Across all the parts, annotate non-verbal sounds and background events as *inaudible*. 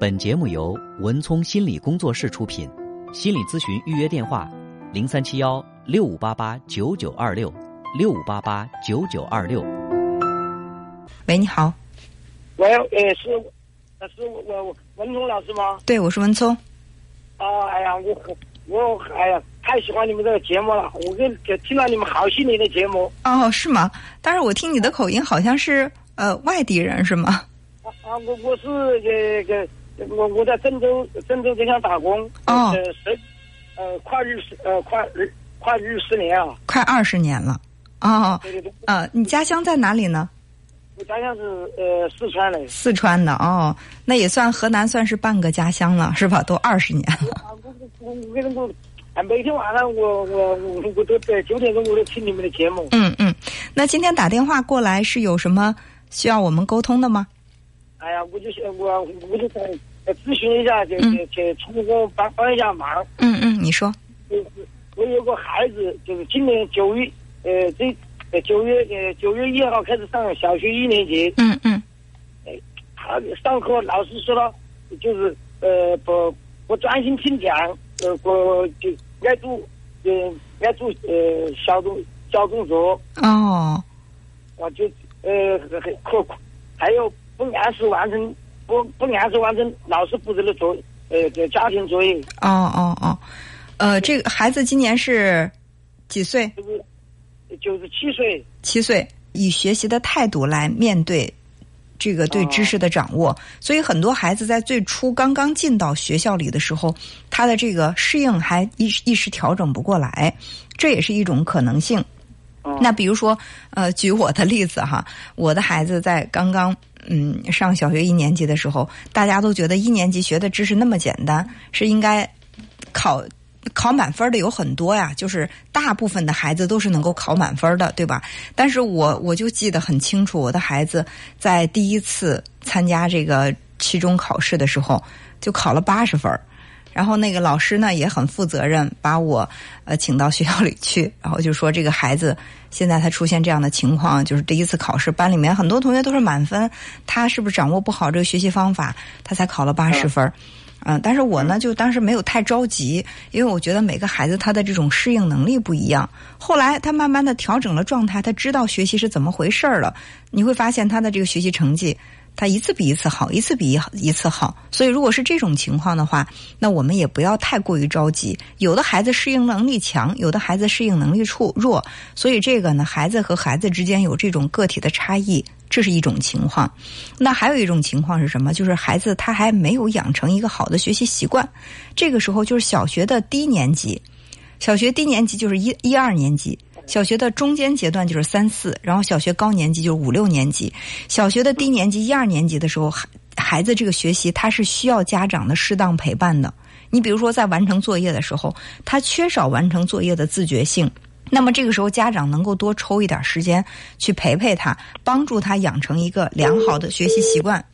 本节目由文聪心理工作室出品，心理咨询预约电话：零三七幺六五八八九九二六六五八八九九二六。喂，你好，喂，呃，是，呃是我我文聪老师吗？对，我是文聪。啊，哎呀，我我哎呀，太喜欢你们这个节目了，我跟听到你们好些年的节目。哦，是吗？但是我听你的口音好像是呃外地人，是吗？啊啊，我我是这个。我我在郑州，郑州这乡打工，哦，十，呃，快二十，呃，快二快二十年啊，快二十年了，哦，对对对，呃，你家乡在哪里呢？我家乡是呃四川的。四川的哦，那也算河南，算是半个家乡了，是吧？都二十年了。我我我我，哎，每天晚上我我我我都在九点钟我都听你们的节目。嗯嗯，那今天打电话过来是有什么需要我们沟通的吗？哎呀，我就想我我就想。咨询一下，就就就请你给我帮帮一下忙。嗯嗯，你说。就是我有个孩子，就是今年九月，呃，这呃九月呃九月一号开始上小学一年级。嗯嗯。哎，他上课老师说了，就是呃不不专心听讲，呃不就爱做呃爱做呃小动小动作。哦。我就呃可还有不按时完成。不不按时完成老师布置的作呃这家庭作业。哦哦哦，呃，这个孩子今年是几岁？就是就是七岁。七岁，以学习的态度来面对这个对知识的掌握，所以很多孩子在最初刚刚进到学校里的时候，他的这个适应还一时一时调整不过来，这也是一种可能性。那比如说，呃，举我的例子哈，我的孩子在刚刚。嗯，上小学一年级的时候，大家都觉得一年级学的知识那么简单，是应该考考满分的有很多呀。就是大部分的孩子都是能够考满分的，对吧？但是我我就记得很清楚，我的孩子在第一次参加这个期中考试的时候，就考了八十分。然后那个老师呢也很负责任，把我呃请到学校里去，然后就说这个孩子现在他出现这样的情况，就是第一次考试，班里面很多同学都是满分，他是不是掌握不好这个学习方法，他才考了 *laughs* 八十分？嗯，但是我呢就当时没有太着急，因为我觉得每个孩子他的这种适应能力不一样。后来他慢慢的调整了状态，他知道学习是怎么回事了，你会发现他的这个学习成绩。他一次比一次好，一次比一一次好，所以如果是这种情况的话，那我们也不要太过于着急。有的孩子适应能力强，有的孩子适应能力处弱，所以这个呢，孩子和孩子之间有这种个体的差异，这是一种情况。那还有一种情况是什么？就是孩子他还没有养成一个好的学习习惯，这个时候就是小学的低年级，小学低年级就是一一二年级。小学的中间阶段就是三四，然后小学高年级就是五六年级。小学的低年级一二年级的时候，孩孩子这个学习他是需要家长的适当陪伴的。你比如说在完成作业的时候，他缺少完成作业的自觉性，那么这个时候家长能够多抽一点时间去陪陪他，帮助他养成一个良好的学习习惯。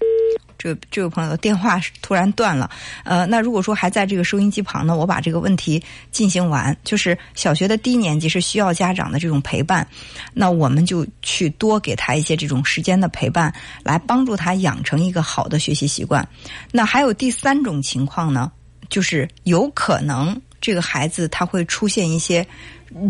这这位朋友的电话突然断了，呃，那如果说还在这个收音机旁呢，我把这个问题进行完，就是小学的低年级是需要家长的这种陪伴，那我们就去多给他一些这种时间的陪伴，来帮助他养成一个好的学习习惯。那还有第三种情况呢，就是有可能这个孩子他会出现一些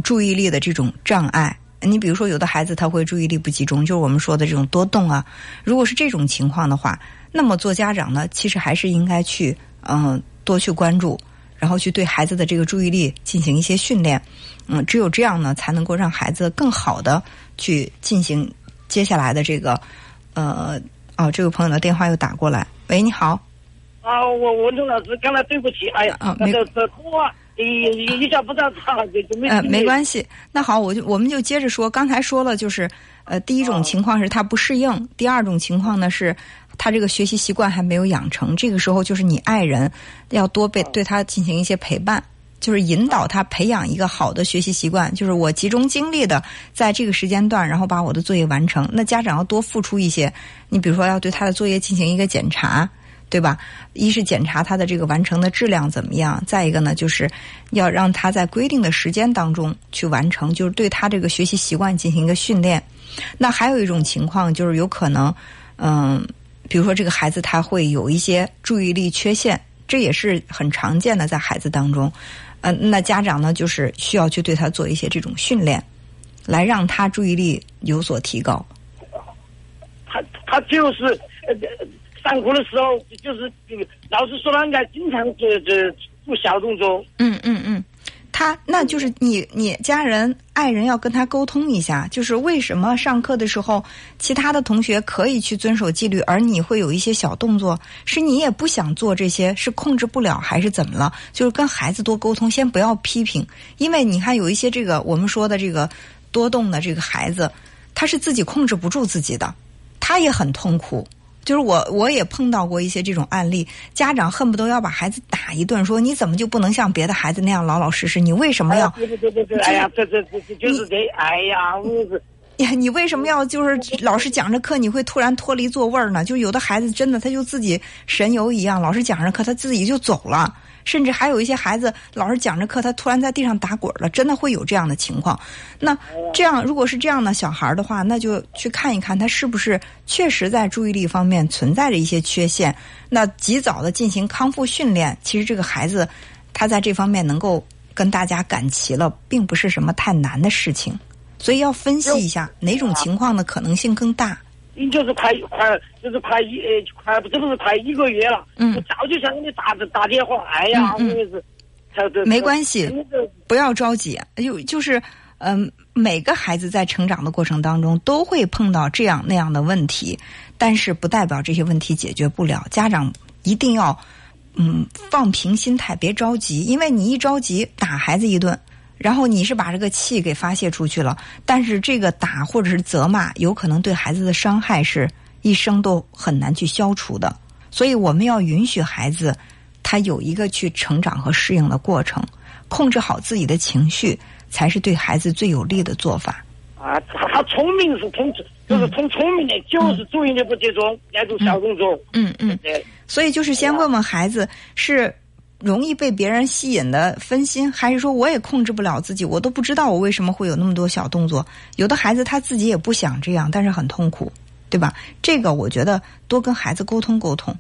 注意力的这种障碍。你比如说，有的孩子他会注意力不集中，就是我们说的这种多动啊。如果是这种情况的话，那么做家长呢，其实还是应该去嗯多去关注，然后去对孩子的这个注意力进行一些训练。嗯，只有这样呢，才能够让孩子更好的去进行接下来的这个呃哦，这位朋友的电话又打过来，喂，你好。啊，我文忠老师，刚才对不起，哎呀，那个这通话。一一下不正常，就就没。呃，没关系。那好，我就我们就接着说。刚才说了，就是呃，第一种情况是他不适应；第二种情况呢是，他这个学习习惯还没有养成。这个时候，就是你爱人要多被对他进行一些陪伴，就是引导他培养一个好的学习习惯。就是我集中精力的在这个时间段，然后把我的作业完成。那家长要多付出一些。你比如说，要对他的作业进行一个检查。对吧？一是检查他的这个完成的质量怎么样，再一个呢，就是要让他在规定的时间当中去完成，就是对他这个学习习惯进行一个训练。那还有一种情况就是有可能，嗯，比如说这个孩子他会有一些注意力缺陷，这也是很常见的在孩子当中。呃，那家长呢，就是需要去对他做一些这种训练，来让他注意力有所提高。他他就是呃上课的时候就是老师说他应该经常做做做小动作。嗯嗯嗯。他那就是你，你家人、爱人要跟他沟通一下，就是为什么上课的时候，其他的同学可以去遵守纪律，而你会有一些小动作，是你也不想做这些，是控制不了还是怎么了？就是跟孩子多沟通，先不要批评，因为你看有一些这个我们说的这个多动的这个孩子，他是自己控制不住自己的，他也很痛苦。就是我，我也碰到过一些这种案例，家长恨不得要把孩子打一顿，说你怎么就不能像别的孩子那样老老实实？你为什么要？对对对对，哎呀，这这这就是这，哎呀，我是 *laughs* 呀，你为什么要就是老师讲着课，你会突然脱离座位呢？就有的孩子真的他就自己神游一样，老师讲着课他自己就走了。甚至还有一些孩子，老师讲着课，他突然在地上打滚了，真的会有这样的情况。那这样，如果是这样的小孩的话，那就去看一看他是不是确实在注意力方面存在着一些缺陷。那及早的进行康复训练，其实这个孩子他在这方面能够跟大家赶齐了，并不是什么太难的事情。所以要分析一下哪种情况的可能性更大。你就是快快，就是快一呃快，这不是快一个月了。嗯。我早就想给你打打电话，哎呀，我也是。没关系，不要着急。就就是，嗯，每个孩子在成长的过程当中都会碰到这样那样的问题，但是不代表这些问题解决不了。家长一定要嗯放平心态，别着急，因为你一着急打孩子一顿。然后你是把这个气给发泄出去了，但是这个打或者是责骂，有可能对孩子的伤害是一生都很难去消除的。所以我们要允许孩子，他有一个去成长和适应的过程，控制好自己的情绪，才是对孩子最有利的做法。啊，他聪明是通，就是通聪明的，就是注意力不集中，要做小动作。嗯嗯。对。所以就是先问问孩子是。容易被别人吸引的分心，还是说我也控制不了自己？我都不知道我为什么会有那么多小动作。有的孩子他自己也不想这样，但是很痛苦，对吧？这个我觉得多跟孩子沟通沟通。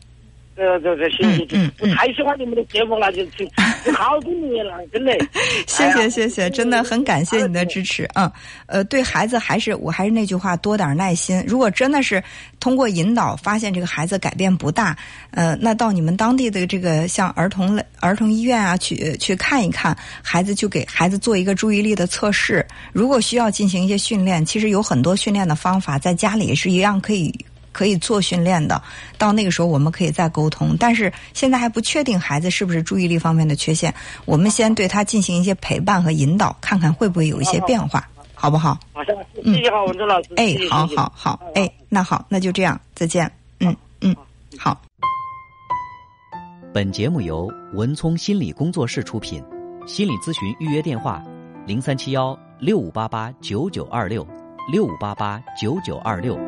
这这这，谢谢，嗯，我太喜欢你们的节目了，就听好多年了，真的。谢谢谢谢，真的很感谢你的支持，嗯，呃，对孩子还是我还是那句话，多点耐心。如果真的是通过引导发现这个孩子改变不大，呃，那到你们当地的这个像儿童儿童医院啊去去看一看，孩子就给孩子做一个注意力的测试。如果需要进行一些训练，其实有很多训练的方法，在家里也是一样可以。可以做训练的，到那个时候我们可以再沟通。但是现在还不确定孩子是不是注意力方面的缺陷，我们先对他进行一些陪伴和引导，看看会不会有一些变化，好不好？好，谢谢好，文忠老师。哎，好好好，哎，那好，那就这样，再见。嗯嗯，好。本节目由文聪心理工作室出品，心理咨询预约电话：零三七幺六五八八九九二六六五八八九九二六。